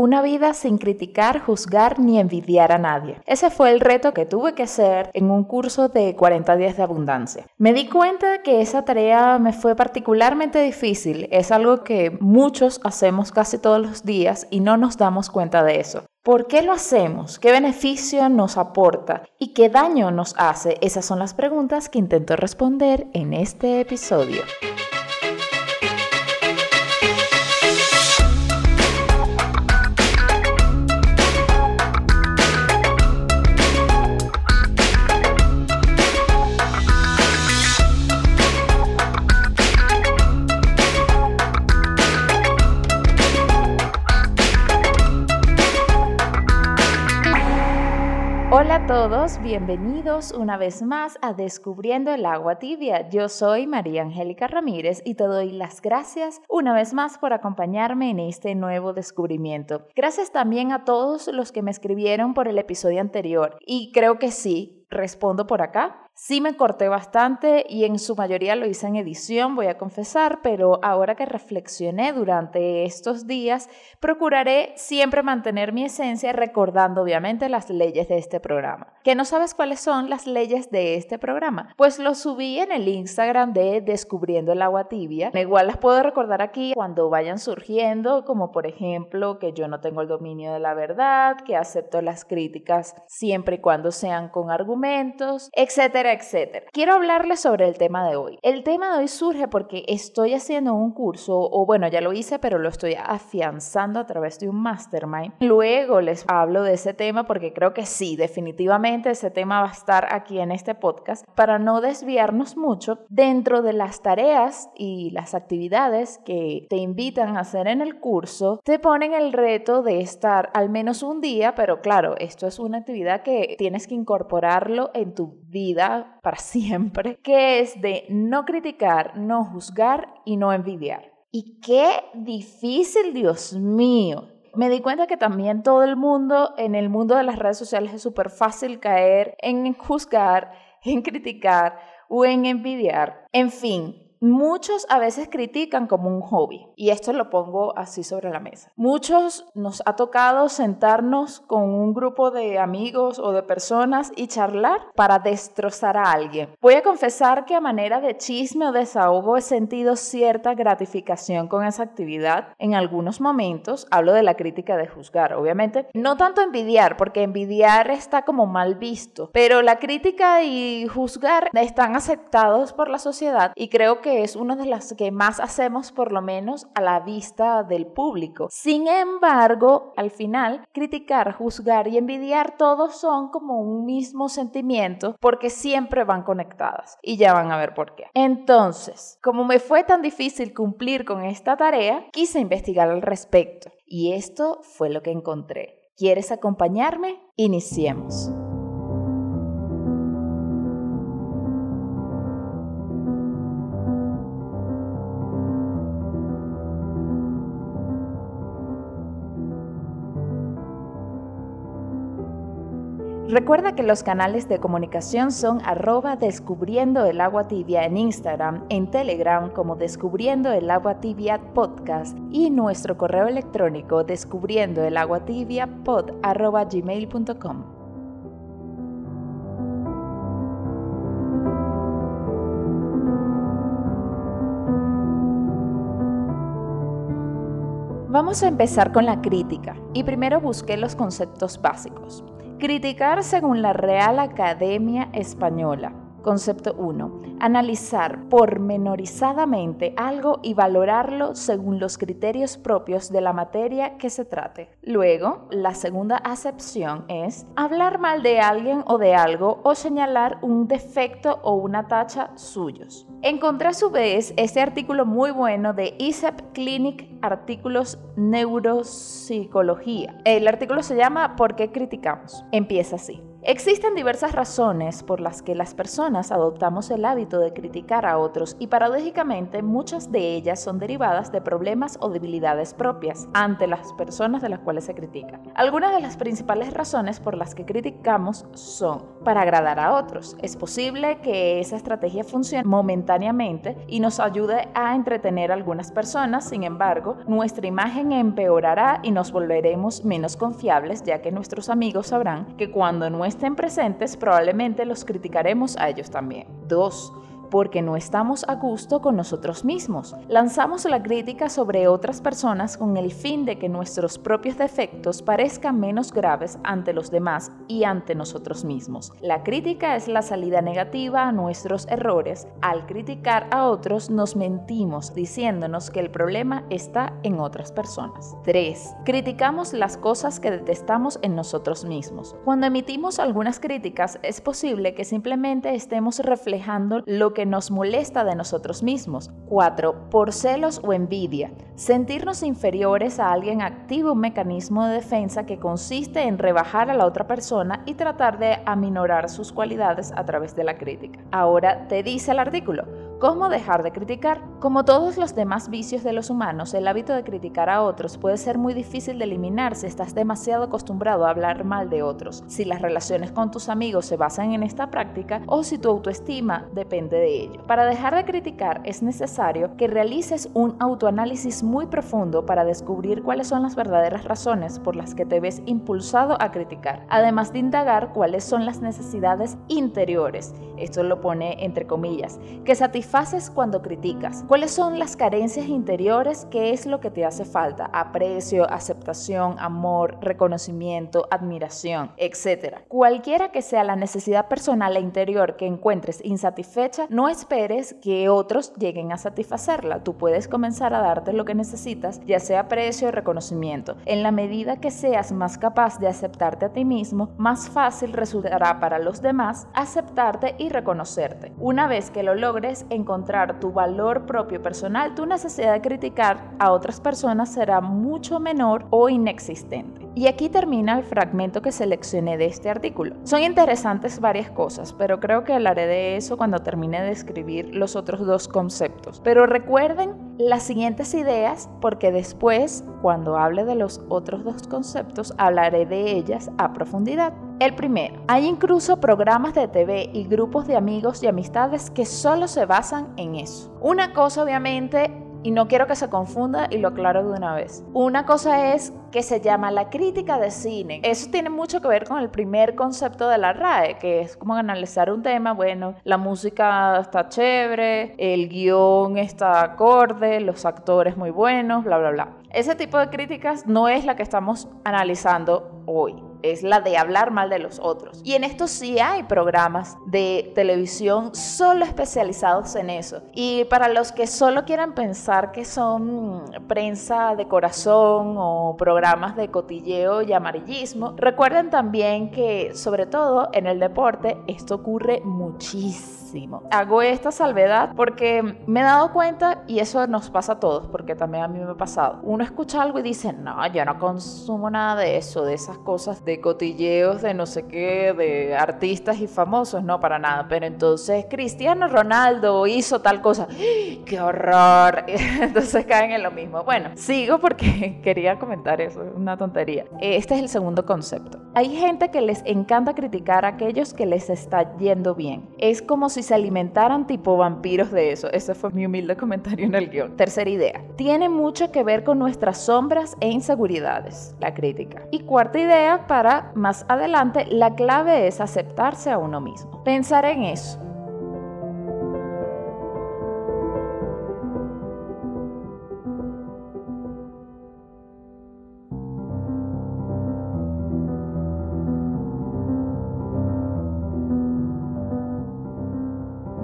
Una vida sin criticar, juzgar ni envidiar a nadie. Ese fue el reto que tuve que hacer en un curso de 40 días de abundancia. Me di cuenta que esa tarea me fue particularmente difícil. Es algo que muchos hacemos casi todos los días y no nos damos cuenta de eso. ¿Por qué lo hacemos? ¿Qué beneficio nos aporta? ¿Y qué daño nos hace? Esas son las preguntas que intento responder en este episodio. Todos, bienvenidos una vez más a Descubriendo el agua tibia. Yo soy María Angélica Ramírez y te doy las gracias una vez más por acompañarme en este nuevo descubrimiento. Gracias también a todos los que me escribieron por el episodio anterior y creo que sí, respondo por acá. Sí me corté bastante y en su mayoría lo hice en edición, voy a confesar, pero ahora que reflexioné durante estos días, procuraré siempre mantener mi esencia recordando obviamente las leyes de este programa. ¿Que no sabes cuáles son las leyes de este programa? Pues lo subí en el Instagram de Descubriendo el agua tibia. Igual las puedo recordar aquí cuando vayan surgiendo, como por ejemplo que yo no tengo el dominio de la verdad, que acepto las críticas siempre y cuando sean con argumentos, etcétera etcétera. Quiero hablarles sobre el tema de hoy. El tema de hoy surge porque estoy haciendo un curso, o bueno, ya lo hice, pero lo estoy afianzando a través de un mastermind. Luego les hablo de ese tema porque creo que sí, definitivamente ese tema va a estar aquí en este podcast para no desviarnos mucho dentro de las tareas y las actividades que te invitan a hacer en el curso. Te ponen el reto de estar al menos un día, pero claro, esto es una actividad que tienes que incorporarlo en tu vida para siempre, que es de no criticar, no juzgar y no envidiar. Y qué difícil, Dios mío. Me di cuenta que también todo el mundo, en el mundo de las redes sociales, es súper fácil caer en juzgar, en criticar o en envidiar. En fin, Muchos a veces critican como un hobby y esto lo pongo así sobre la mesa. Muchos nos ha tocado sentarnos con un grupo de amigos o de personas y charlar para destrozar a alguien. Voy a confesar que a manera de chisme o desahogo he sentido cierta gratificación con esa actividad. En algunos momentos hablo de la crítica de juzgar, obviamente. No tanto envidiar, porque envidiar está como mal visto, pero la crítica y juzgar están aceptados por la sociedad y creo que es una de las que más hacemos por lo menos a la vista del público. Sin embargo, al final, criticar, juzgar y envidiar todos son como un mismo sentimiento porque siempre van conectadas y ya van a ver por qué. Entonces, como me fue tan difícil cumplir con esta tarea, quise investigar al respecto y esto fue lo que encontré. ¿Quieres acompañarme? Iniciemos. Recuerda que los canales de comunicación son arroba descubriendo el agua tibia en Instagram, en Telegram como descubriendo el agua tibia podcast y nuestro correo electrónico descubriendo el agua tibia pod arroba gmail.com. Vamos a empezar con la crítica y primero busqué los conceptos básicos. Criticar según la Real Academia Española. Concepto 1. Analizar pormenorizadamente algo y valorarlo según los criterios propios de la materia que se trate. Luego, la segunda acepción es hablar mal de alguien o de algo o señalar un defecto o una tacha suyos. Encontré a su vez este artículo muy bueno de ISEP Clinic Artículos Neuropsicología. El artículo se llama ¿Por qué criticamos? Empieza así. Existen diversas razones por las que las personas adoptamos el hábito de criticar a otros y paradójicamente muchas de ellas son derivadas de problemas o debilidades propias ante las personas de las cuales se critica. Algunas de las principales razones por las que criticamos son para agradar a otros. Es posible que esa estrategia funcione momentáneamente y nos ayude a entretener a algunas personas, sin embargo, nuestra imagen empeorará y nos volveremos menos confiables ya que nuestros amigos sabrán que cuando no estén presentes probablemente los criticaremos a ellos también. 2 porque no estamos a gusto con nosotros mismos. Lanzamos la crítica sobre otras personas con el fin de que nuestros propios defectos parezcan menos graves ante los demás y ante nosotros mismos. La crítica es la salida negativa a nuestros errores. Al criticar a otros nos mentimos diciéndonos que el problema está en otras personas. 3. Criticamos las cosas que detestamos en nosotros mismos. Cuando emitimos algunas críticas es posible que simplemente estemos reflejando lo que que nos molesta de nosotros mismos. 4. Por celos o envidia. Sentirnos inferiores a alguien activa un mecanismo de defensa que consiste en rebajar a la otra persona y tratar de aminorar sus cualidades a través de la crítica. Ahora te dice el artículo. ¿Cómo dejar de criticar? Como todos los demás vicios de los humanos, el hábito de criticar a otros puede ser muy difícil de eliminar si estás demasiado acostumbrado a hablar mal de otros, si las relaciones con tus amigos se basan en esta práctica o si tu autoestima depende de ello. Para dejar de criticar es necesario que realices un autoanálisis muy profundo para descubrir cuáles son las verdaderas razones por las que te ves impulsado a criticar, además de indagar cuáles son las necesidades interiores, esto lo pone entre comillas, que satisfaces cuando criticas? ¿Cuáles son las carencias interiores? ¿Qué es lo que te hace falta? Aprecio, aceptación, amor, reconocimiento, admiración, etc. Cualquiera que sea la necesidad personal e interior que encuentres insatisfecha, no esperes que otros lleguen a satisfacerla. Tú puedes comenzar a darte lo que necesitas, ya sea aprecio o reconocimiento. En la medida que seas más capaz de aceptarte a ti mismo, más fácil resultará para los demás aceptarte y reconocerte. Una vez que lo logres, encontrar tu valor propio personal, tu necesidad de criticar a otras personas será mucho menor o inexistente. Y aquí termina el fragmento que seleccioné de este artículo. Son interesantes varias cosas, pero creo que hablaré de eso cuando termine de escribir los otros dos conceptos. Pero recuerden las siguientes ideas porque después, cuando hable de los otros dos conceptos, hablaré de ellas a profundidad. El primero, hay incluso programas de TV y grupos de amigos y amistades que solo se basan en eso. Una cosa obviamente y no quiero que se confunda y lo aclaro de una vez. Una cosa es que se llama la crítica de cine. Eso tiene mucho que ver con el primer concepto de la RAE, que es como analizar un tema, bueno, la música está chévere, el guion está acorde, los actores muy buenos, bla, bla, bla. Ese tipo de críticas no es la que estamos analizando hoy es la de hablar mal de los otros. Y en esto sí hay programas de televisión solo especializados en eso. Y para los que solo quieran pensar que son prensa de corazón o programas de cotilleo y amarillismo, recuerden también que sobre todo en el deporte esto ocurre muchísimo. Hago esta salvedad porque me he dado cuenta y eso nos pasa a todos, porque también a mí me ha pasado. Uno escucha algo y dice, no, yo no consumo nada de eso, de esas cosas de cotilleos de no sé qué, de artistas y famosos, no, para nada. Pero entonces Cristiano Ronaldo hizo tal cosa. ¡Qué horror! Entonces caen en lo mismo. Bueno, sigo porque quería comentar eso, es una tontería. Este es el segundo concepto. Hay gente que les encanta criticar a aquellos que les está yendo bien. Es como si se alimentaran tipo vampiros de eso. Ese fue mi humilde comentario en el guion. Tercera idea. Tiene mucho que ver con nuestras sombras e inseguridades, la crítica. Y cuarta idea, para más adelante, la clave es aceptarse a uno mismo. Pensar en eso.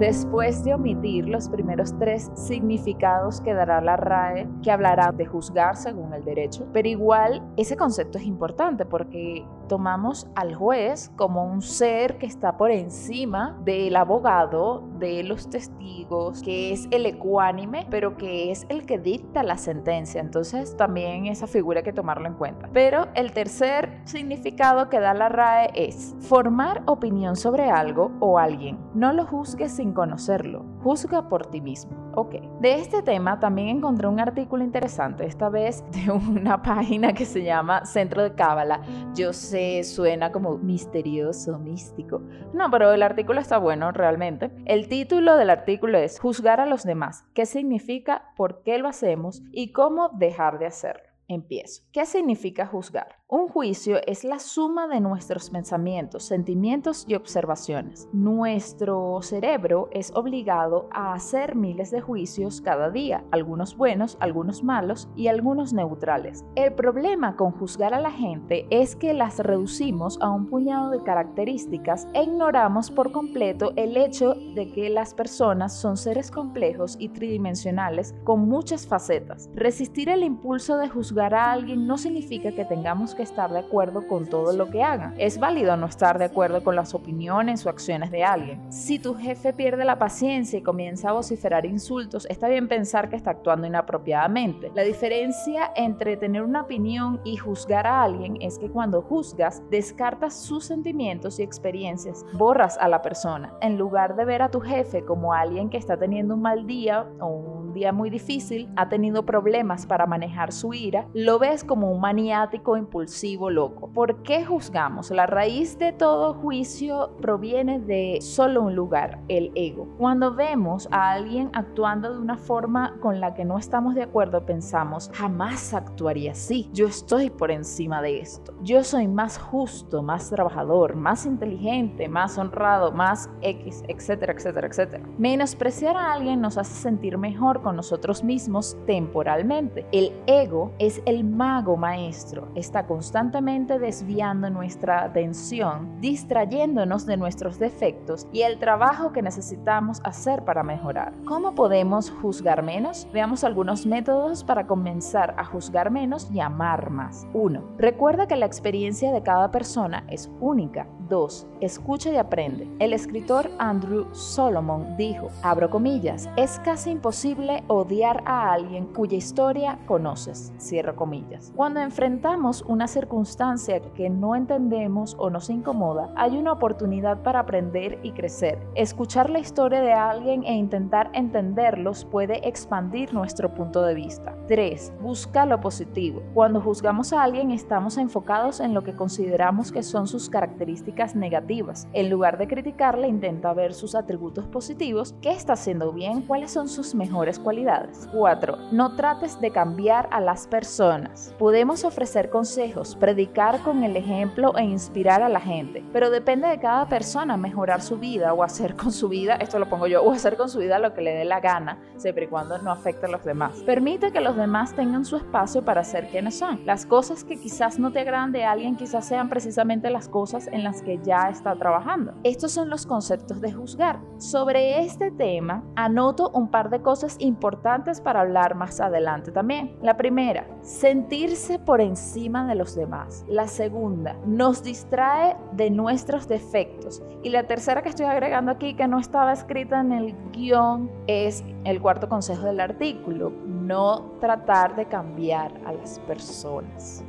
Después de omitir los primeros tres significados que dará la RAE, que hablará de juzgar según el derecho. Pero igual ese concepto es importante porque tomamos al juez como un ser que está por encima del abogado, de los testigos, que es el ecuánime, pero que es el que dicta la sentencia. Entonces también esa figura hay que tomarlo en cuenta. Pero el tercer significado que da la RAE es formar opinión sobre algo o alguien. No lo juzgues sin conocerlo, juzga por ti mismo. Ok, de este tema también encontré un artículo interesante, esta vez de una página que se llama Centro de Cábala. Yo sé, suena como misterioso, místico. No, pero el artículo está bueno realmente. El título del artículo es Juzgar a los demás. ¿Qué significa? ¿Por qué lo hacemos? ¿Y cómo dejar de hacerlo? Empiezo. ¿Qué significa juzgar? Un juicio es la suma de nuestros pensamientos, sentimientos y observaciones. Nuestro cerebro es obligado a hacer miles de juicios cada día, algunos buenos, algunos malos y algunos neutrales. El problema con juzgar a la gente es que las reducimos a un puñado de características e ignoramos por completo el hecho de que las personas son seres complejos y tridimensionales con muchas facetas. Resistir el impulso de juzgar a alguien no significa que tengamos que estar de acuerdo con todo lo que hagan. Es válido no estar de acuerdo con las opiniones o acciones de alguien. Si tu jefe pierde la paciencia y comienza a vociferar insultos, está bien pensar que está actuando inapropiadamente. La diferencia entre tener una opinión y juzgar a alguien es que cuando juzgas, descartas sus sentimientos y experiencias, borras a la persona. En lugar de ver a tu jefe como alguien que está teniendo un mal día o un día muy difícil, ha tenido problemas para manejar su ira, lo ves como un maniático impulsivo loco. ¿Por qué juzgamos? La raíz de todo juicio proviene de solo un lugar, el ego. Cuando vemos a alguien actuando de una forma con la que no estamos de acuerdo, pensamos, jamás actuaría así. Yo estoy por encima de esto. Yo soy más justo, más trabajador, más inteligente, más honrado, más X, etcétera, etcétera, etcétera. Menospreciar a alguien nos hace sentir mejor con nosotros mismos temporalmente. El ego es el mago maestro. Está constantemente desviando nuestra atención, distrayéndonos de nuestros defectos y el trabajo que necesitamos hacer para mejorar. ¿Cómo podemos juzgar menos? Veamos algunos métodos para comenzar a juzgar menos y amar más. 1. Recuerda que la experiencia de cada persona es única 2. Escucha y aprende. El escritor Andrew Solomon dijo, abro comillas, es casi imposible odiar a alguien cuya historia conoces, cierro comillas. Cuando enfrentamos una circunstancia que no entendemos o nos incomoda, hay una oportunidad para aprender y crecer. Escuchar la historia de alguien e intentar entenderlos puede expandir nuestro punto de vista. 3. Busca lo positivo. Cuando juzgamos a alguien estamos enfocados en lo que consideramos que son sus características negativas. En lugar de criticarle, intenta ver sus atributos positivos, qué está haciendo bien, cuáles son sus mejores cualidades. 4. No trates de cambiar a las personas. Podemos ofrecer consejos, predicar con el ejemplo e inspirar a la gente, pero depende de cada persona mejorar su vida o hacer con su vida, esto lo pongo yo, o hacer con su vida lo que le dé la gana, siempre y cuando no afecte a los demás. Permite que los demás tengan su espacio para ser quienes son. Las cosas que quizás no te agradan de alguien quizás sean precisamente las cosas en las que ya está trabajando. Estos son los conceptos de juzgar. Sobre este tema, anoto un par de cosas importantes para hablar más adelante también. La primera, sentirse por encima de los demás. La segunda, nos distrae de nuestros defectos. Y la tercera que estoy agregando aquí, que no estaba escrita en el guion, es el cuarto consejo del artículo, no tratar de cambiar a las personas.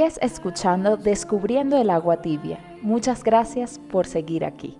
Escuchando Descubriendo el agua tibia. Muchas gracias por seguir aquí.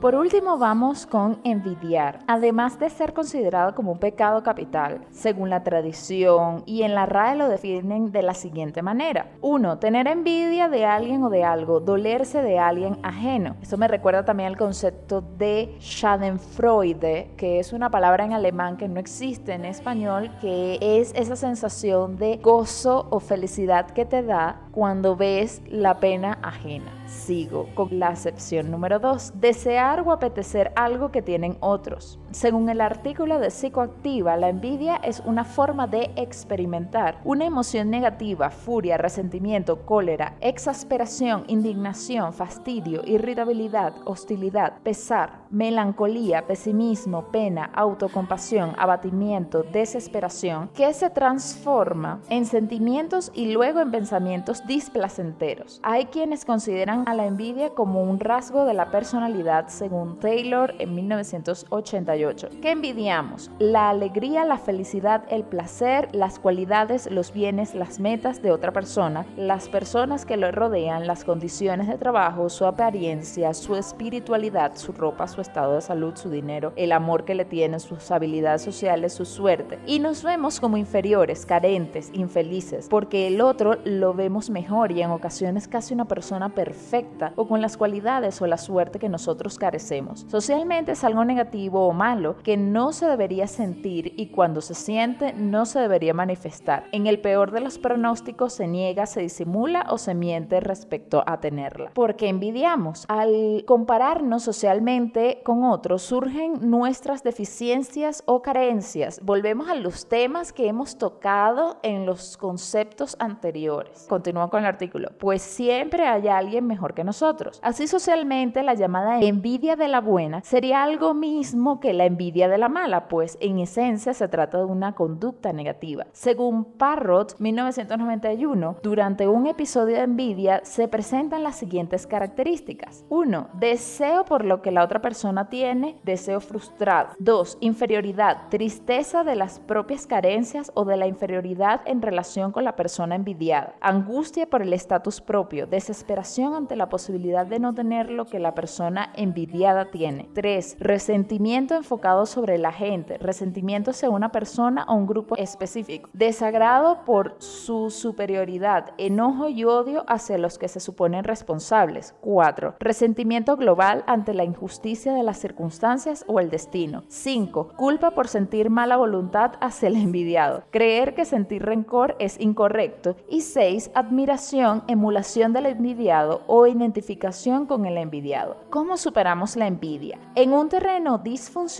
Por último, vamos con envidiar. Además de ser considerado como un pecado capital, según la tradición y en la RAE lo definen de la siguiente manera. 1. Tener envidia de alguien o de algo, dolerse de alguien ajeno. Esto me recuerda también al concepto de Schadenfreude, que es una palabra en alemán que no existe en español, que es esa sensación de gozo o felicidad que te da cuando ves la pena ajena. Sigo con la acepción número 2. Desear o apetecer algo que tienen otros. Según el artículo de Psicoactiva, la envidia es una forma de experimentar una emoción negativa, furia, resentimiento, cólera, exasperación, indignación, fastidio, irritabilidad, hostilidad, pesar, melancolía, pesimismo, pena, autocompasión, abatimiento, desesperación, que se transforma en sentimientos y luego en pensamientos displacenteros. Hay quienes consideran a la envidia como un rasgo de la personalidad, según Taylor en 1988. ¿Qué envidiamos? La alegría, la felicidad, el placer, las cualidades, los bienes, las metas de otra persona, las personas que lo rodean, las condiciones de trabajo, su apariencia, su espiritualidad, su ropa, su estado de salud, su dinero, el amor que le tienen, sus habilidades sociales, su suerte. Y nos vemos como inferiores, carentes, infelices, porque el otro lo vemos mejor y en ocasiones casi una persona perfecta o con las cualidades o la suerte que nosotros carecemos. Socialmente es algo negativo o malo que no se debería sentir y cuando se siente no se debería manifestar. En el peor de los pronósticos se niega, se disimula o se miente respecto a tenerla. Porque envidiamos. Al compararnos socialmente con otros surgen nuestras deficiencias o carencias. Volvemos a los temas que hemos tocado en los conceptos anteriores. Continúa con el artículo. Pues siempre hay alguien mejor que nosotros. Así socialmente la llamada envidia de la buena sería algo mismo que la envidia de la mala, pues en esencia se trata de una conducta negativa. Según Parrot, 1991, durante un episodio de envidia se presentan las siguientes características. 1. Deseo por lo que la otra persona tiene, deseo frustrado. 2. Inferioridad, tristeza de las propias carencias o de la inferioridad en relación con la persona envidiada. Angustia por el estatus propio, desesperación ante la posibilidad de no tener lo que la persona envidiada tiene. 3. Resentimiento enfocado sobre la gente, resentimiento hacia una persona o un grupo específico. Desagrado por su superioridad, enojo y odio hacia los que se suponen responsables. 4. Resentimiento global ante la injusticia de las circunstancias o el destino. 5. Culpa por sentir mala voluntad hacia el envidiado. Creer que sentir rencor es incorrecto. Y 6. Admiración, emulación del envidiado o identificación con el envidiado. ¿Cómo superamos la envidia? En un terreno disfuncional,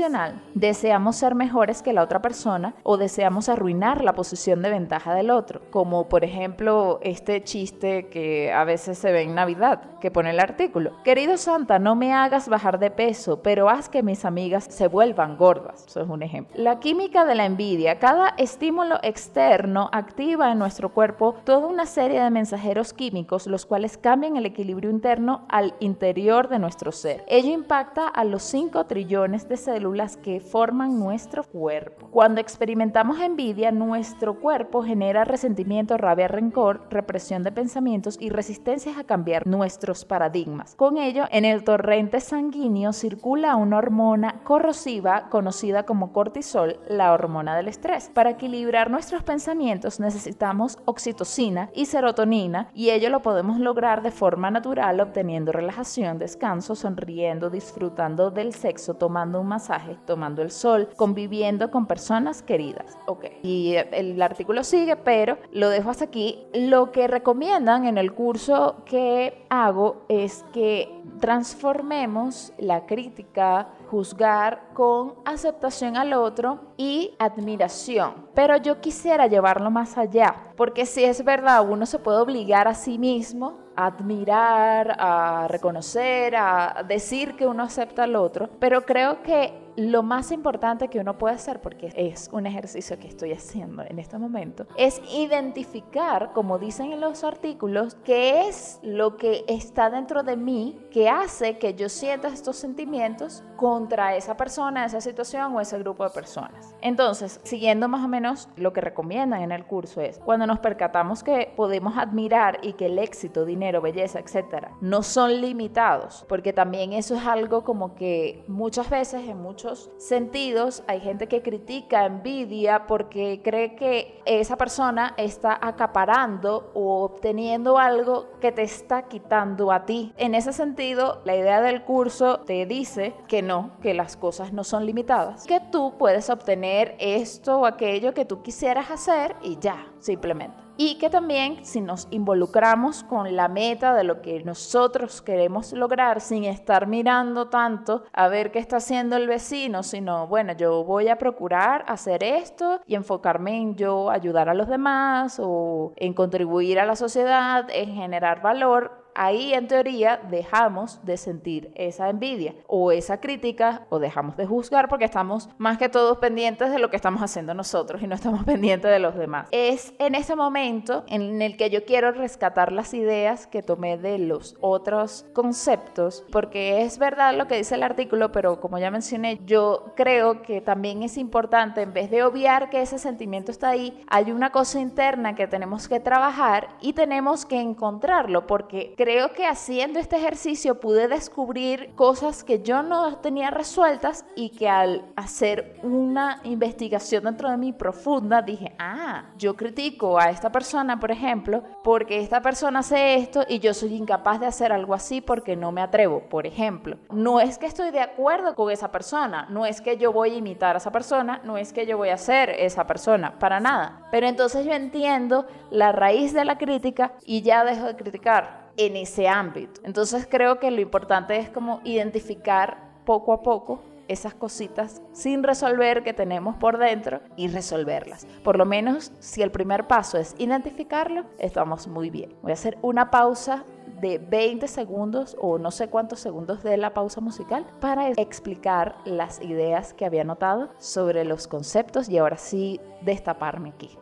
deseamos ser mejores que la otra persona o deseamos arruinar la posición de ventaja del otro, como por ejemplo este chiste que a veces se ve en Navidad, que pone el artículo. Querido Santa, no me hagas bajar de peso, pero haz que mis amigas se vuelvan gordas. Eso es un ejemplo. La química de la envidia. Cada estímulo externo activa en nuestro cuerpo toda una serie de mensajeros químicos, los cuales cambian el equilibrio interno al interior de nuestro ser. Ello impacta a los 5 trillones de células que forman nuestro cuerpo. Cuando experimentamos envidia, nuestro cuerpo genera resentimiento, rabia, rencor, represión de pensamientos y resistencias a cambiar nuestros paradigmas. Con ello, en el torrente sanguíneo circula una hormona corrosiva conocida como cortisol, la hormona del estrés. Para equilibrar nuestros pensamientos necesitamos oxitocina y serotonina y ello lo podemos lograr de forma natural obteniendo relajación, descanso, sonriendo, disfrutando del sexo, tomando un masaje, tomando el sol, conviviendo con personas queridas. Ok, y el artículo sigue, pero lo dejo hasta aquí. Lo que recomiendan en el curso que hago es que transformemos la crítica, juzgar con aceptación al otro y admiración. Pero yo quisiera llevarlo más allá, porque si es verdad, uno se puede obligar a sí mismo a admirar, a reconocer, a decir que uno acepta al otro, pero creo que lo más importante que uno puede hacer, porque es un ejercicio que estoy haciendo en este momento, es identificar, como dicen en los artículos, qué es lo que está dentro de mí que hace que yo sienta estos sentimientos contra esa persona, esa situación o ese grupo de personas. Entonces, siguiendo más o menos lo que recomiendan en el curso es, cuando nos percatamos que podemos admirar y que el éxito, dinero, belleza, etcétera, no son limitados, porque también eso es algo como que muchas veces en sentidos hay gente que critica, envidia porque cree que esa persona está acaparando o obteniendo algo que te está quitando a ti. En ese sentido, la idea del curso te dice que no, que las cosas no son limitadas, que tú puedes obtener esto o aquello que tú quisieras hacer y ya, simplemente y que también si nos involucramos con la meta de lo que nosotros queremos lograr sin estar mirando tanto a ver qué está haciendo el vecino, sino bueno, yo voy a procurar hacer esto y enfocarme en yo ayudar a los demás o en contribuir a la sociedad, en generar valor, ahí en teoría dejamos de sentir esa envidia o esa crítica o dejamos de juzgar porque estamos más que todos pendientes de lo que estamos haciendo nosotros y no estamos pendientes de los demás. Es en ese momento en el que yo quiero rescatar las ideas que tomé de los otros conceptos porque es verdad lo que dice el artículo, pero como ya mencioné, yo creo que también es importante en vez de obviar que ese sentimiento está ahí, hay una cosa interna que tenemos que trabajar y tenemos que encontrarlo porque creo creo que haciendo este ejercicio pude descubrir cosas que yo no tenía resueltas y que al hacer una investigación dentro de mí profunda dije, ah, yo critico a esta persona, por ejemplo, porque esta persona hace esto y yo soy incapaz de hacer algo así porque no me atrevo, por ejemplo. No es que estoy de acuerdo con esa persona, no es que yo voy a imitar a esa persona, no es que yo voy a ser esa persona, para nada. Pero entonces yo entiendo la raíz de la crítica y ya dejo de criticar en ese ámbito. Entonces creo que lo importante es como identificar poco a poco esas cositas sin resolver que tenemos por dentro y resolverlas. Por lo menos si el primer paso es identificarlo, estamos muy bien. Voy a hacer una pausa de 20 segundos o no sé cuántos segundos de la pausa musical para explicar las ideas que había notado sobre los conceptos y ahora sí destaparme aquí.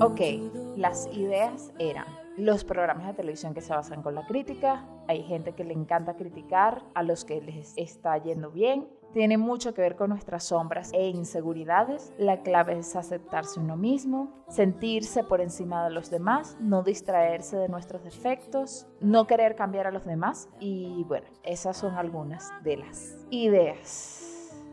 Ok, las ideas eran los programas de televisión que se basan con la crítica. Hay gente que le encanta criticar, a los que les está yendo bien tiene mucho que ver con nuestras sombras e inseguridades. La clave es aceptarse uno mismo, sentirse por encima de los demás, no distraerse de nuestros defectos, no querer cambiar a los demás. Y bueno, esas son algunas de las ideas.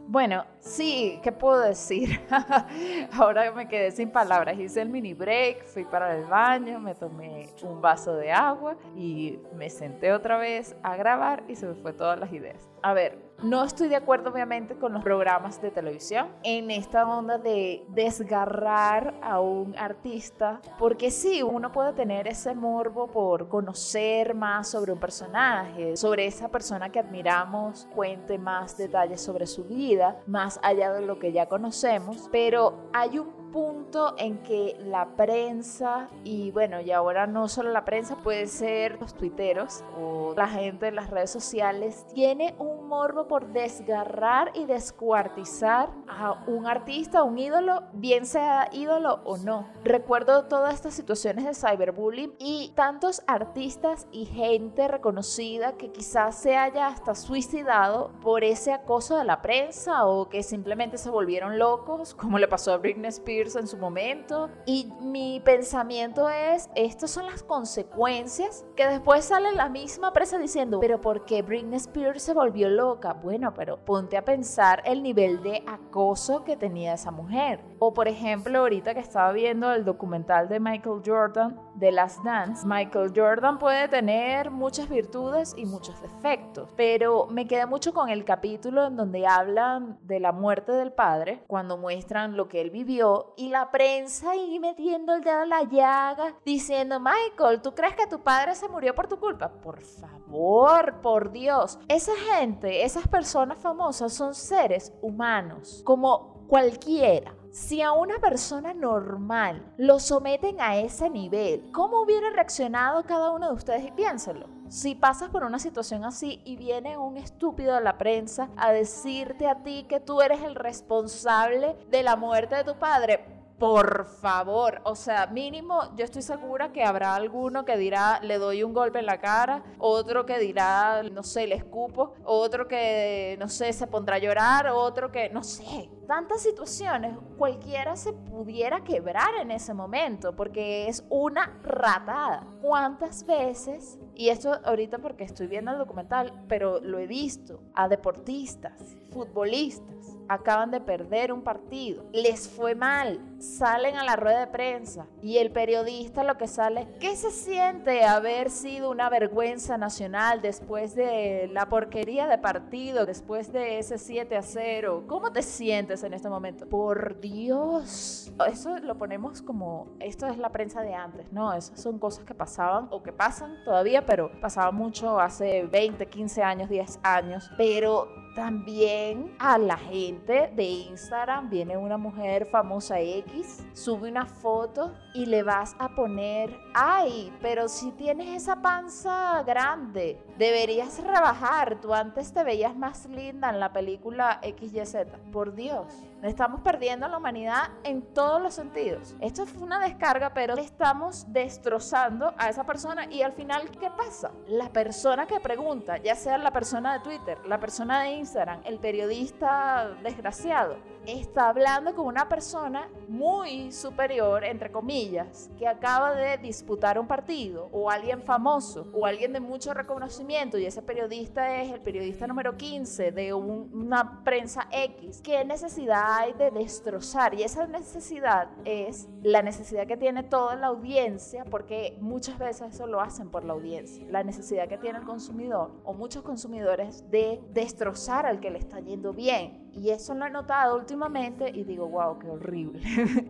Bueno, sí, ¿qué puedo decir? Ahora me quedé sin palabras. Hice el mini break, fui para el baño, me tomé un vaso de agua y me senté otra vez a grabar y se me fue todas las ideas. A ver, no estoy de acuerdo obviamente con los programas de televisión en esta onda de desgarrar a un artista, porque sí, uno puede tener ese morbo por conocer más sobre un personaje, sobre esa persona que admiramos, cuente más detalles sobre su vida, más allá de lo que ya conocemos, pero hay un punto en que la prensa, y bueno, y ahora no solo la prensa, puede ser los tuiteros o la gente en las redes sociales, tiene un morbo por desgarrar y descuartizar a un artista, un ídolo, bien sea ídolo o no. Recuerdo todas estas situaciones de cyberbullying y tantos artistas y gente reconocida que quizás se haya hasta suicidado por ese acoso de la prensa o que simplemente se volvieron locos, como le pasó a Britney Spears en su momento. Y mi pensamiento es, estas son las consecuencias que después sale la misma presa diciendo, pero ¿por qué Britney Spears se volvió loca? Bueno, pero ponte a pensar el nivel de acoso que tenía esa mujer. O por ejemplo, ahorita que estaba viendo el documental de Michael Jordan, de Last Dance, Michael Jordan puede tener muchas virtudes y muchos defectos, pero me queda mucho con el capítulo en donde hablan de la muerte del padre, cuando muestran lo que él vivió y la prensa ahí metiendo el dedo en la llaga, diciendo, Michael, ¿tú crees que tu padre se murió por tu culpa? Por favor, por Dios. Esa gente esas personas famosas son seres humanos, como cualquiera. Si a una persona normal lo someten a ese nivel, ¿cómo hubiera reaccionado cada uno de ustedes? Y piénselo. Si pasas por una situación así y viene un estúpido de la prensa a decirte a ti que tú eres el responsable de la muerte de tu padre, por favor, o sea, mínimo yo estoy segura que habrá alguno que dirá le doy un golpe en la cara, otro que dirá, no sé, le escupo, otro que, no sé, se pondrá a llorar, otro que, no sé, tantas situaciones, cualquiera se pudiera quebrar en ese momento porque es una ratada. ¿Cuántas veces, y esto ahorita porque estoy viendo el documental, pero lo he visto, a deportistas, futbolistas, acaban de perder un partido, les fue mal, salen a la rueda de prensa y el periodista lo que sale, ¿qué se siente haber sido una vergüenza nacional después de la porquería de partido, después de ese 7 a 0? ¿Cómo te sientes en este momento? Por Dios, eso lo ponemos como, esto es la prensa de antes, ¿no? Esas son cosas que pasaban o que pasan todavía, pero pasaba mucho hace 20, 15 años, 10 años, pero también a la gente de Instagram viene una mujer famosa X, sube una foto y le vas a poner, ay, pero si tienes esa panza grande, deberías rebajar. Tú antes te veías más linda en la película XYZ. Por Dios, estamos perdiendo a la humanidad en todos los sentidos. Esto fue una descarga, pero estamos destrozando a esa persona y al final, ¿qué pasa? La persona que pregunta, ya sea la persona de Twitter, la persona de Instagram, el periodista desgraciado, está hablando con una persona muy superior, entre comillas, que acaba de disputar un partido, o alguien famoso, o alguien de mucho reconocimiento, y ese periodista es el periodista número 15 de una prensa X. ¿Qué necesidad hay de destrozar? Y esa necesidad es la necesidad que tiene toda la audiencia, porque muchas veces eso lo hacen por la audiencia, la necesidad que tiene el consumidor, o muchos consumidores, de destrozar al que le está yendo bien y eso lo he notado últimamente y digo, wow, qué horrible.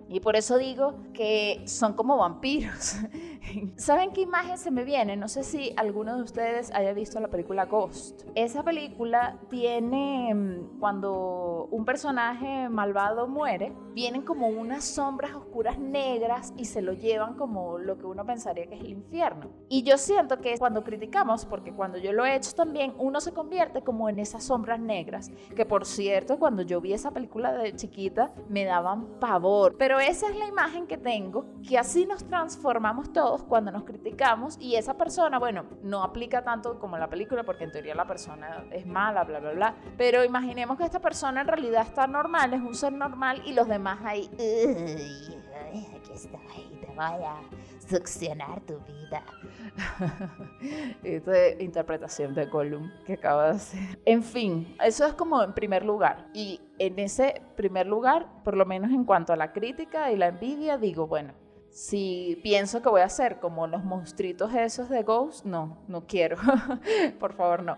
y por eso digo que son como vampiros. ¿Saben qué imagen se me viene? No sé si alguno de ustedes haya visto la película Ghost. Esa película tiene, mm, cuando un personaje malvado muere, vienen como unas sombras oscuras negras y se lo llevan como lo que uno pensaría que es el infierno. Y yo siento que cuando criticamos, porque cuando yo lo he hecho también, uno se convierte como en esas sombras negras, que por cierto, cuando yo vi esa película de chiquita me daban pavor. Pero esa es la imagen que tengo, que así nos transformamos todos cuando nos criticamos y esa persona, bueno, no aplica tanto como la película porque en teoría la persona es mala, bla, bla, bla. Pero imaginemos que esta persona en realidad está normal, es un ser normal y los demás ahí, aquí está, te vaya succionar tu vida. Esta interpretación de Gollum que acaba de hacer. En fin, eso es como en primer lugar. Y en ese primer lugar, por lo menos en cuanto a la crítica y la envidia, digo, bueno, si pienso que voy a ser como los monstruitos esos de Ghost, no, no quiero. por favor, no.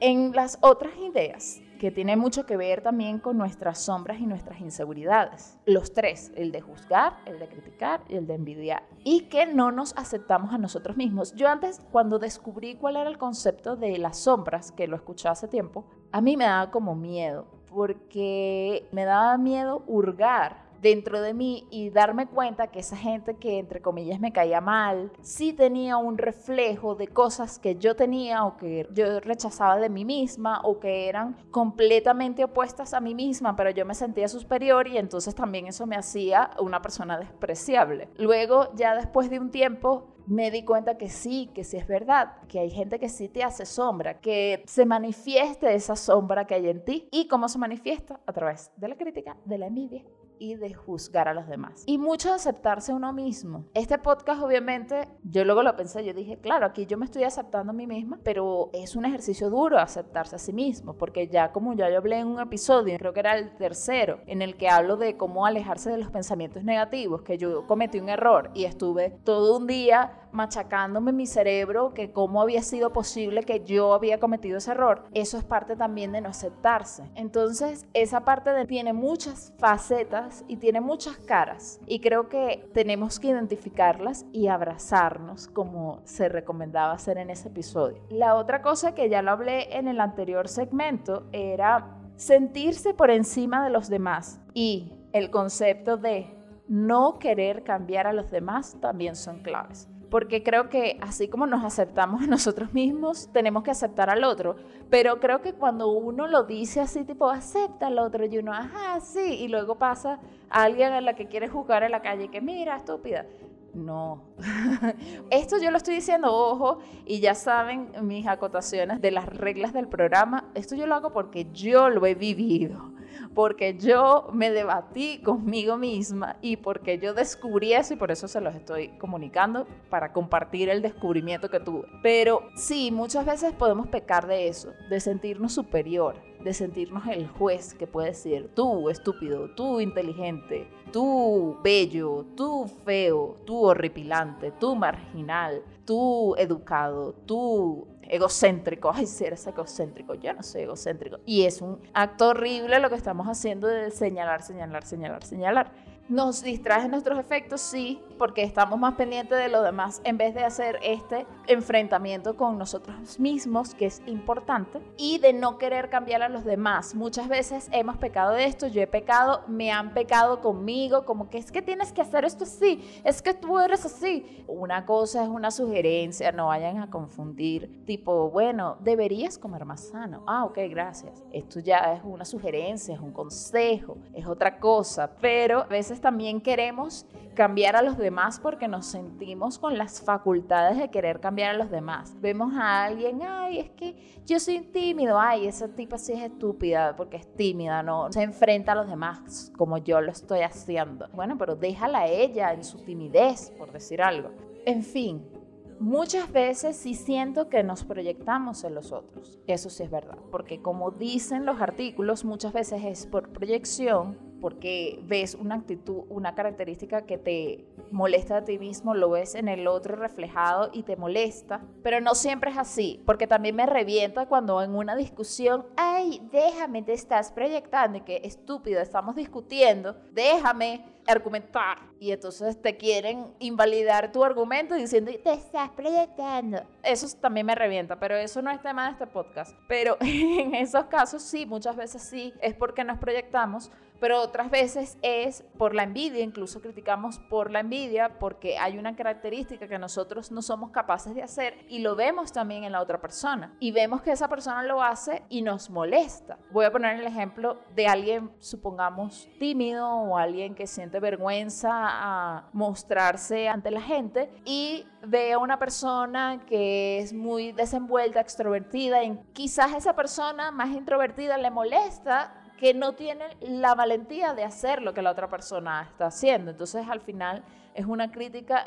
En las otras ideas, que tiene mucho que ver también con nuestras sombras y nuestras inseguridades. Los tres, el de juzgar, el de criticar y el de envidiar. Y que no nos aceptamos a nosotros mismos. Yo antes, cuando descubrí cuál era el concepto de las sombras, que lo escuché hace tiempo, a mí me daba como miedo, porque me daba miedo hurgar dentro de mí y darme cuenta que esa gente que entre comillas me caía mal, sí tenía un reflejo de cosas que yo tenía o que yo rechazaba de mí misma o que eran completamente opuestas a mí misma, pero yo me sentía superior y entonces también eso me hacía una persona despreciable. Luego, ya después de un tiempo, me di cuenta que sí, que sí es verdad, que hay gente que sí te hace sombra, que se manifieste esa sombra que hay en ti. ¿Y cómo se manifiesta? A través de la crítica, de la envidia y de juzgar a los demás. Y mucho de aceptarse uno mismo. Este podcast obviamente, yo luego lo pensé, yo dije, claro, aquí yo me estoy aceptando a mí misma, pero es un ejercicio duro aceptarse a sí mismo, porque ya como ya yo hablé en un episodio, creo que era el tercero, en el que hablo de cómo alejarse de los pensamientos negativos, que yo cometí un error y estuve todo un día machacándome mi cerebro que cómo había sido posible que yo había cometido ese error. Eso es parte también de no aceptarse. Entonces, esa parte de, tiene muchas facetas y tiene muchas caras. Y creo que tenemos que identificarlas y abrazarnos como se recomendaba hacer en ese episodio. La otra cosa que ya lo hablé en el anterior segmento era sentirse por encima de los demás y el concepto de no querer cambiar a los demás también son claves. Porque creo que así como nos aceptamos a nosotros mismos, tenemos que aceptar al otro. Pero creo que cuando uno lo dice así, tipo, acepta al otro, y uno, ajá, sí, y luego pasa a alguien a la que quiere juzgar en la calle que, mira, estúpida. No. Esto yo lo estoy diciendo, ojo, y ya saben mis acotaciones de las reglas del programa. Esto yo lo hago porque yo lo he vivido porque yo me debatí conmigo misma y porque yo descubrí eso y por eso se los estoy comunicando para compartir el descubrimiento que tuve. Pero sí, muchas veces podemos pecar de eso, de sentirnos superior, de sentirnos el juez que puede decir tú estúpido, tú inteligente, tú bello, tú feo, tú horripilante, tú marginal, tú educado, tú egocéntrico. Ay, si eres egocéntrico, yo no soy egocéntrico. Y es un acto horrible lo que estamos haciendo de señalar, señalar, señalar, señalar. Nos distrae nuestros efectos, sí, porque estamos más pendientes de lo demás en vez de hacer este enfrentamiento con nosotros mismos, que es importante, y de no querer cambiar a los demás. Muchas veces hemos pecado de esto, yo he pecado, me han pecado conmigo, como que es que tienes que hacer esto así, es que tú eres así. Una cosa es una sugerencia, no vayan a confundir, tipo, bueno, deberías comer más sano. Ah, ok, gracias. Esto ya es una sugerencia, es un consejo, es otra cosa, pero a veces también queremos cambiar a los demás porque nos sentimos con las facultades de querer cambiar a los demás. Vemos a alguien, ay, es que yo soy tímido, ay, esa tipa sí es estúpida porque es tímida, no se enfrenta a los demás como yo lo estoy haciendo. Bueno, pero déjala a ella en su timidez, por decir algo. En fin, Muchas veces sí siento que nos proyectamos en los otros. Eso sí es verdad. Porque como dicen los artículos, muchas veces es por proyección porque ves una actitud, una característica que te molesta a ti mismo, lo ves en el otro reflejado y te molesta, pero no siempre es así, porque también me revienta cuando en una discusión, ay, déjame, te estás proyectando y que estúpido, estamos discutiendo, déjame argumentar. Y entonces te quieren invalidar tu argumento diciendo, te estás proyectando. Eso también me revienta, pero eso no es tema de este podcast. Pero en esos casos sí, muchas veces sí, es porque nos proyectamos pero otras veces es por la envidia, incluso criticamos por la envidia porque hay una característica que nosotros no somos capaces de hacer y lo vemos también en la otra persona y vemos que esa persona lo hace y nos molesta. Voy a poner el ejemplo de alguien, supongamos, tímido o alguien que siente vergüenza a mostrarse ante la gente y ve a una persona que es muy desenvuelta, extrovertida y quizás esa persona más introvertida le molesta que no tienen la valentía de hacer lo que la otra persona está haciendo. Entonces al final es una crítica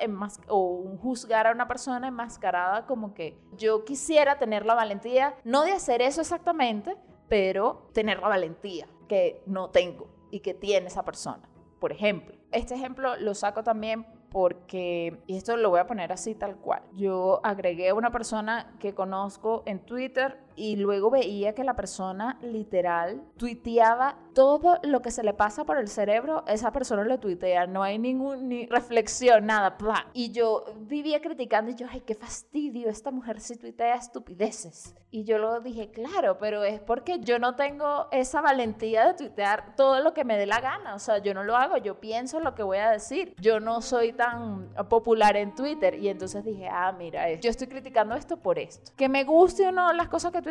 o un juzgar a una persona enmascarada como que yo quisiera tener la valentía, no de hacer eso exactamente, pero tener la valentía que no tengo y que tiene esa persona. Por ejemplo, este ejemplo lo saco también porque, y esto lo voy a poner así tal cual, yo agregué a una persona que conozco en Twitter y luego veía que la persona literal tuiteaba todo lo que se le pasa por el cerebro, esa persona lo tuitea, no hay ninguna ni reflexión, nada, Y yo vivía criticando y yo, ay, qué fastidio, esta mujer sí tuitea estupideces. Y yo lo dije, claro, pero es porque yo no tengo esa valentía de tuitear todo lo que me dé la gana, o sea, yo no lo hago, yo pienso lo que voy a decir, yo no soy tan popular en Twitter y entonces dije, ah, mira, yo estoy criticando esto por esto. Que me guste o no las cosas que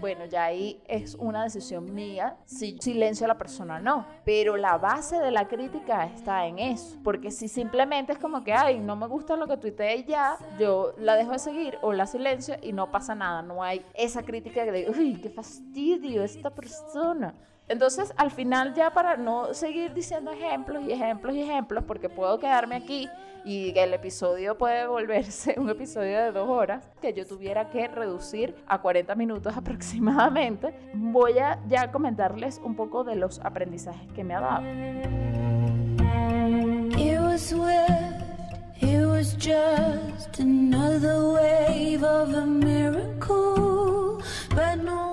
bueno, ya ahí es una decisión mía si silencio a la persona no. Pero la base de la crítica está en eso. Porque si simplemente es como que, ay, no me gusta lo que tuiteé ya, yo la dejo de seguir o la silencio y no pasa nada. No hay esa crítica de, uy, qué fastidio esta persona. Entonces, al final ya para no seguir diciendo ejemplos y ejemplos y ejemplos, porque puedo quedarme aquí y el episodio puede volverse un episodio de dos horas que yo tuviera que reducir a 40 minutos aproximadamente, voy a ya comentarles un poco de los aprendizajes que me ha dado. was just another wave of a miracle, but no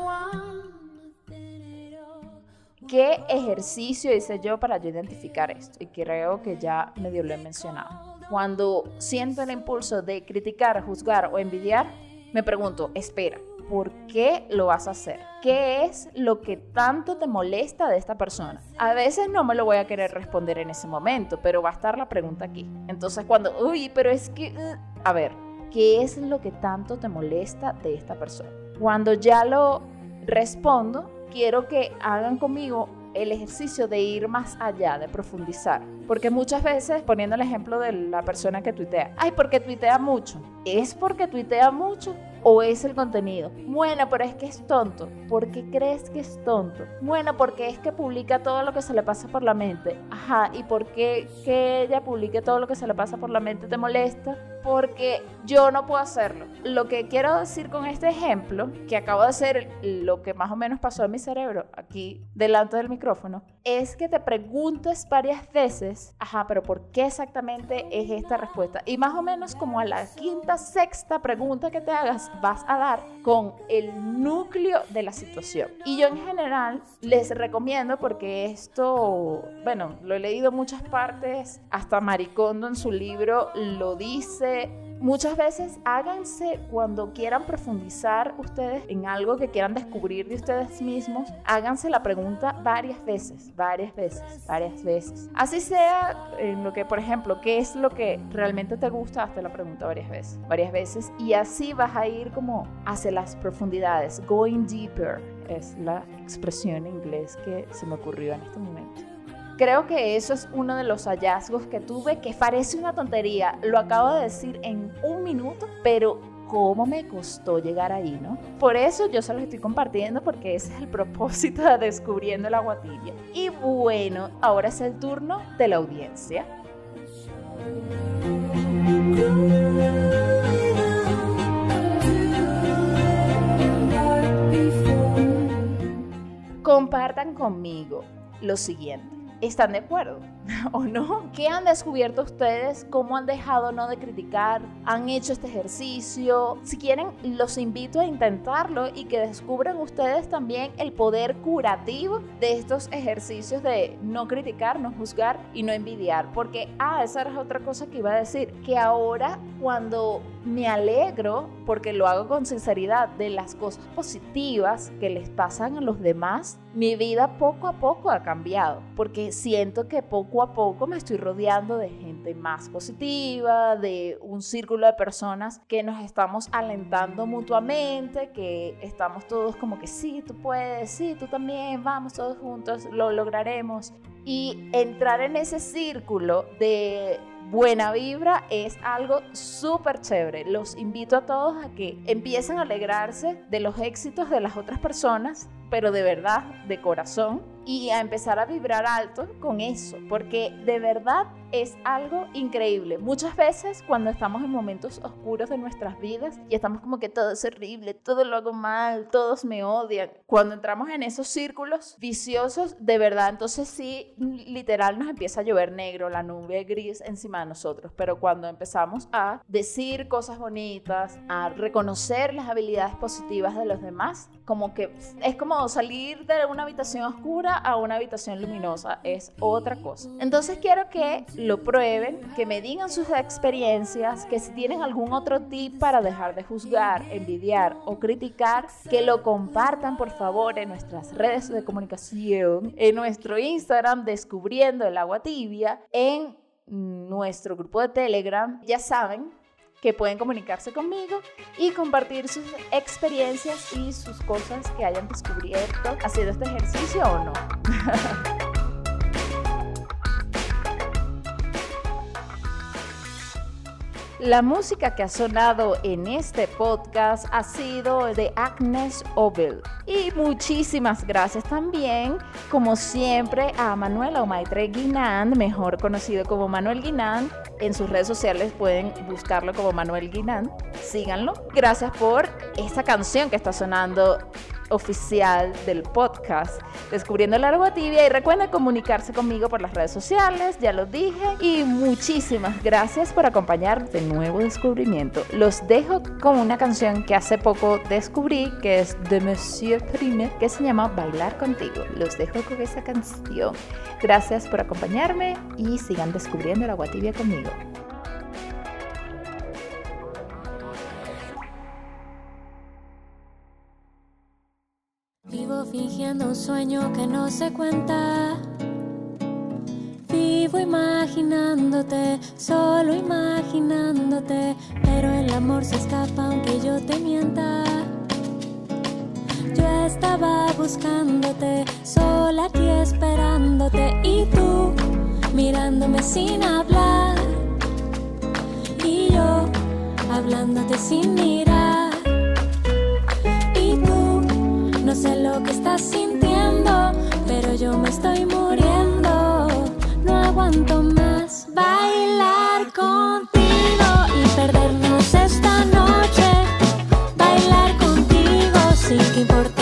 ¿Qué ejercicio hice yo para yo identificar esto? Y creo que ya medio lo he mencionado. Cuando siento el impulso de criticar, juzgar o envidiar, me pregunto, espera, ¿por qué lo vas a hacer? ¿Qué es lo que tanto te molesta de esta persona? A veces no me lo voy a querer responder en ese momento, pero va a estar la pregunta aquí. Entonces cuando, uy, pero es que, uh", a ver, ¿qué es lo que tanto te molesta de esta persona? Cuando ya lo respondo, quiero que hagan conmigo el ejercicio de ir más allá, de profundizar. Porque muchas veces, poniendo el ejemplo de la persona que tuitea, ay, porque tuitea mucho. ¿Es porque tuitea mucho? ¿O es el contenido? Bueno, pero es que es tonto. ¿Por qué crees que es tonto? Bueno, porque es que publica todo lo que se le pasa por la mente. Ajá, ¿y por qué que ella publique todo lo que se le pasa por la mente te molesta? Porque yo no puedo hacerlo. Lo que quiero decir con este ejemplo, que acabo de hacer lo que más o menos pasó en mi cerebro aquí delante del micrófono, es que te preguntes varias veces, ajá, pero ¿por qué exactamente es esta respuesta? Y más o menos como a la quinta, sexta pregunta que te hagas, vas a dar con el núcleo de la situación. Y yo en general les recomiendo, porque esto, bueno, lo he leído muchas partes, hasta Maricondo en su libro lo dice, Muchas veces háganse cuando quieran profundizar ustedes en algo que quieran descubrir de ustedes mismos, háganse la pregunta varias veces, varias veces, varias veces. Así sea en lo que, por ejemplo, ¿qué es lo que realmente te gusta? Hazte la pregunta varias veces, varias veces y así vas a ir como hacia las profundidades, going deeper es la expresión en inglés que se me ocurrió en este momento. Creo que eso es uno de los hallazgos que tuve, que parece una tontería. Lo acabo de decir en un minuto, pero cómo me costó llegar ahí, ¿no? Por eso yo se los estoy compartiendo porque ese es el propósito de Descubriendo el Agua. Y bueno, ahora es el turno de la audiencia. Compartan conmigo lo siguiente. ¿Están de acuerdo? ¿O no? ¿Qué han descubierto ustedes? ¿Cómo han dejado no de criticar? ¿Han hecho este ejercicio? Si quieren, los invito a intentarlo y que descubran ustedes también el poder curativo de estos ejercicios de no criticar, no juzgar y no envidiar. Porque, ah, esa era otra cosa que iba a decir, que ahora cuando me alegro, porque lo hago con sinceridad, de las cosas positivas que les pasan a los demás, mi vida poco a poco ha cambiado, porque siento que poco a poco me estoy rodeando de gente más positiva, de un círculo de personas que nos estamos alentando mutuamente, que estamos todos como que sí, tú puedes, sí, tú también, vamos todos juntos, lo lograremos. Y entrar en ese círculo de buena vibra es algo súper chévere. Los invito a todos a que empiecen a alegrarse de los éxitos de las otras personas, pero de verdad, de corazón y a empezar a vibrar alto con eso, porque de verdad es algo increíble. Muchas veces cuando estamos en momentos oscuros de nuestras vidas y estamos como que todo es horrible, todo lo hago mal, todos me odian, cuando entramos en esos círculos viciosos, de verdad, entonces sí, literal nos empieza a llover negro, la nube gris encima de nosotros, pero cuando empezamos a decir cosas bonitas, a reconocer las habilidades positivas de los demás, como que es como salir de una habitación oscura a una habitación luminosa es otra cosa. Entonces quiero que lo prueben, que me digan sus experiencias, que si tienen algún otro tip para dejar de juzgar, envidiar o criticar, que lo compartan por favor en nuestras redes de comunicación, en nuestro Instagram descubriendo el agua tibia, en nuestro grupo de Telegram. Ya saben, que pueden comunicarse conmigo y compartir sus experiencias y sus cosas que hayan descubierto haciendo este ejercicio o no. La música que ha sonado en este podcast ha sido de Agnes Obel. Y muchísimas gracias también, como siempre, a Manuel Omaitre Guinand, mejor conocido como Manuel Guinand. En sus redes sociales pueden buscarlo como Manuel Guinand. Síganlo. Gracias por esta canción que está sonando oficial del podcast Descubriendo el Agua Tibia y recuerden comunicarse conmigo por las redes sociales, ya lo dije, y muchísimas gracias por acompañar de nuevo descubrimiento. Los dejo con una canción que hace poco descubrí que es de Monsieur Prime que se llama Bailar contigo. Los dejo con esa canción. Gracias por acompañarme y sigan descubriendo el agua tibia conmigo. Un sueño que no se cuenta. Vivo imaginándote, solo imaginándote, pero el amor se escapa aunque yo te mienta. Yo estaba buscándote, sola aquí esperándote y tú mirándome sin hablar y yo hablándote sin mirar. No sé lo que estás sintiendo, pero yo me estoy muriendo. No aguanto más bailar contigo y perdernos esta noche. Bailar contigo sin que importe